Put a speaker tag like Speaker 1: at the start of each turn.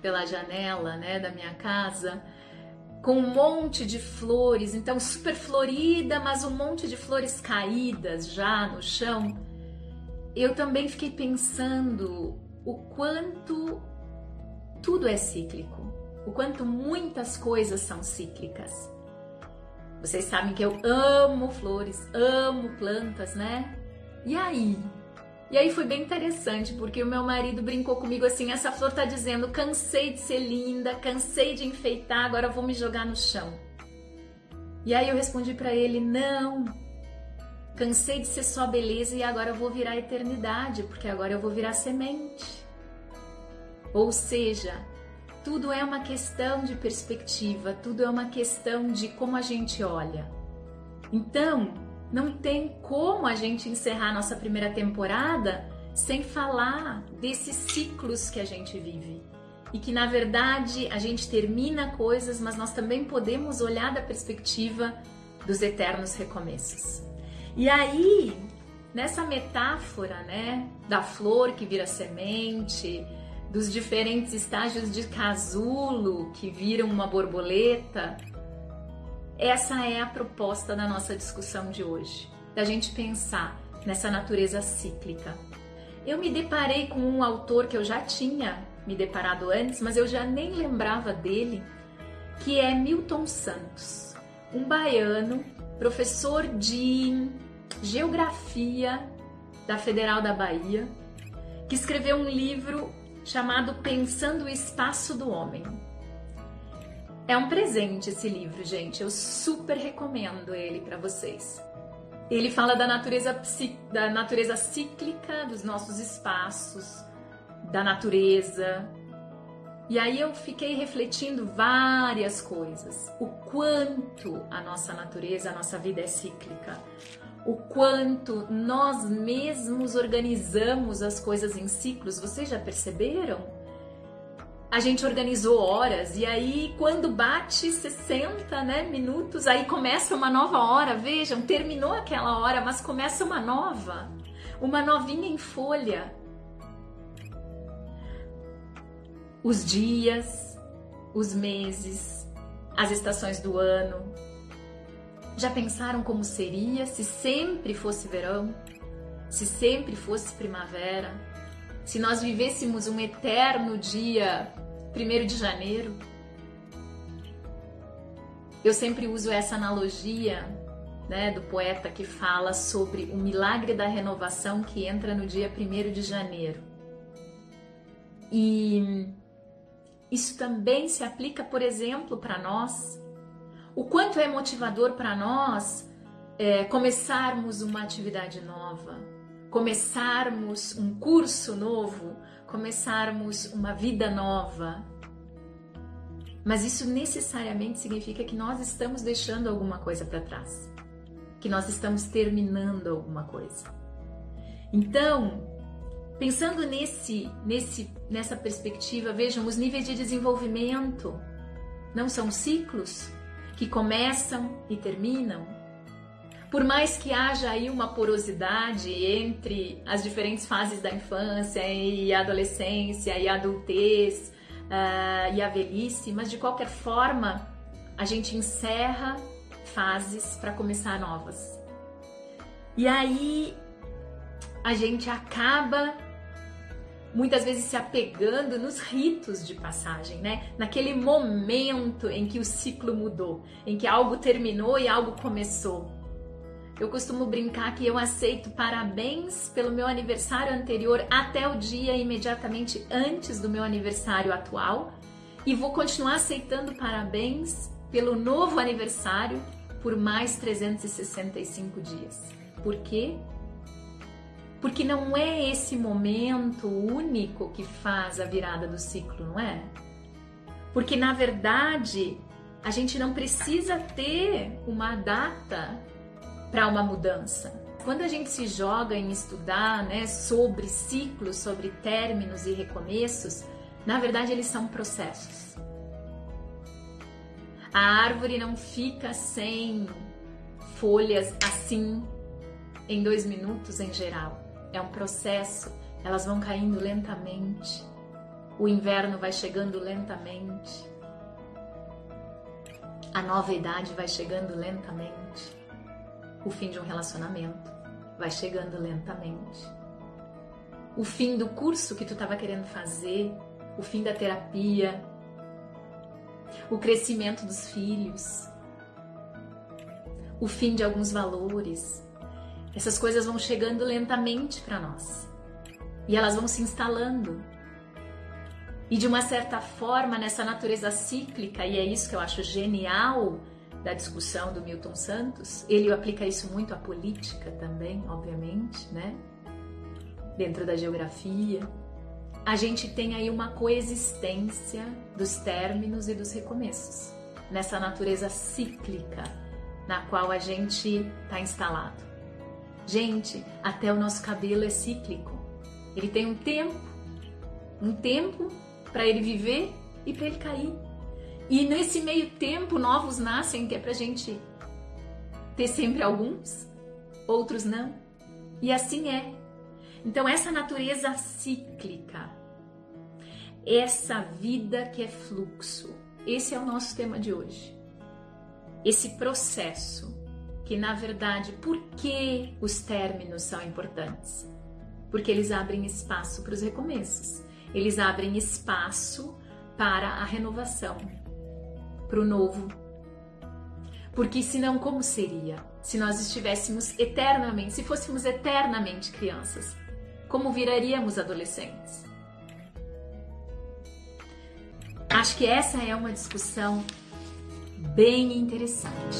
Speaker 1: pela janela, né, da minha casa, com um monte de flores, então super florida, mas um monte de flores caídas já no chão. Eu também fiquei pensando o quanto tudo é cíclico, o quanto muitas coisas são cíclicas. Vocês sabem que eu amo flores, amo plantas, né? E aí? E aí foi bem interessante, porque o meu marido brincou comigo assim: essa flor tá dizendo, cansei de ser linda, cansei de enfeitar, agora vou me jogar no chão. E aí eu respondi para ele: não, cansei de ser só beleza e agora eu vou virar eternidade, porque agora eu vou virar semente. Ou seja, tudo é uma questão de perspectiva, tudo é uma questão de como a gente olha. Então, não tem como a gente encerrar nossa primeira temporada sem falar desses ciclos que a gente vive. E que na verdade a gente termina coisas, mas nós também podemos olhar da perspectiva dos eternos recomeços. E aí, nessa metáfora, né, da flor que vira semente, dos diferentes estágios de casulo que viram uma borboleta, essa é a proposta da nossa discussão de hoje, da gente pensar nessa natureza cíclica. Eu me deparei com um autor que eu já tinha me deparado antes, mas eu já nem lembrava dele, que é Milton Santos, um baiano, professor de geografia da Federal da Bahia, que escreveu um livro chamado Pensando o Espaço do Homem. É um presente esse livro, gente. Eu super recomendo ele para vocês. Ele fala da natureza, da natureza cíclica dos nossos espaços, da natureza. E aí eu fiquei refletindo várias coisas. O quanto a nossa natureza, a nossa vida é cíclica. O quanto nós mesmos organizamos as coisas em ciclos. Vocês já perceberam? A gente organizou horas e aí quando bate 60 né, minutos, aí começa uma nova hora. Vejam, terminou aquela hora, mas começa uma nova, uma novinha em folha. Os dias, os meses, as estações do ano. Já pensaram como seria se sempre fosse verão? Se sempre fosse primavera? Se nós vivêssemos um eterno dia 1 de janeiro. Eu sempre uso essa analogia né, do poeta que fala sobre o milagre da renovação que entra no dia 1 de janeiro. E isso também se aplica, por exemplo, para nós. O quanto é motivador para nós é, começarmos uma atividade nova, começarmos um curso novo, começarmos uma vida nova. Mas isso necessariamente significa que nós estamos deixando alguma coisa para trás, que nós estamos terminando alguma coisa. Então, pensando nesse, nesse, nessa perspectiva, vejam os níveis de desenvolvimento não são ciclos que começam e terminam, por mais que haja aí uma porosidade entre as diferentes fases da infância e a adolescência e a adultez uh, e a velhice, mas de qualquer forma a gente encerra fases para começar novas. E aí a gente acaba muitas vezes se apegando nos ritos de passagem, né? Naquele momento em que o ciclo mudou, em que algo terminou e algo começou. Eu costumo brincar que eu aceito parabéns pelo meu aniversário anterior até o dia imediatamente antes do meu aniversário atual e vou continuar aceitando parabéns pelo novo aniversário por mais 365 dias. Por quê? Porque não é esse momento único que faz a virada do ciclo, não é? Porque na verdade a gente não precisa ter uma data para uma mudança. Quando a gente se joga em estudar né, sobre ciclos, sobre términos e recomeços, na verdade eles são processos. A árvore não fica sem folhas assim em dois minutos em geral. É um processo, elas vão caindo lentamente. o inverno vai chegando lentamente, a nova idade vai chegando lentamente, o fim de um relacionamento vai chegando lentamente, o fim do curso que tu estava querendo fazer, o fim da terapia, o crescimento dos filhos, o fim de alguns valores. Essas coisas vão chegando lentamente para nós e elas vão se instalando. E de uma certa forma, nessa natureza cíclica, e é isso que eu acho genial da discussão do Milton Santos, ele aplica isso muito à política também, obviamente, né? Dentro da geografia. A gente tem aí uma coexistência dos términos e dos recomeços, nessa natureza cíclica na qual a gente está instalado. Gente, até o nosso cabelo é cíclico. Ele tem um tempo, um tempo para ele viver e para ele cair. E nesse meio tempo, novos nascem, que é para a gente ter sempre alguns, outros não. E assim é. Então, essa natureza cíclica, essa vida que é fluxo, esse é o nosso tema de hoje. Esse processo, que na verdade, por que os términos são importantes? Porque eles abrem espaço para os recomeços, eles abrem espaço para a renovação, para o novo. Porque senão, como seria se nós estivéssemos eternamente, se fôssemos eternamente crianças? Como viraríamos adolescentes? Acho que essa é uma discussão bem interessante.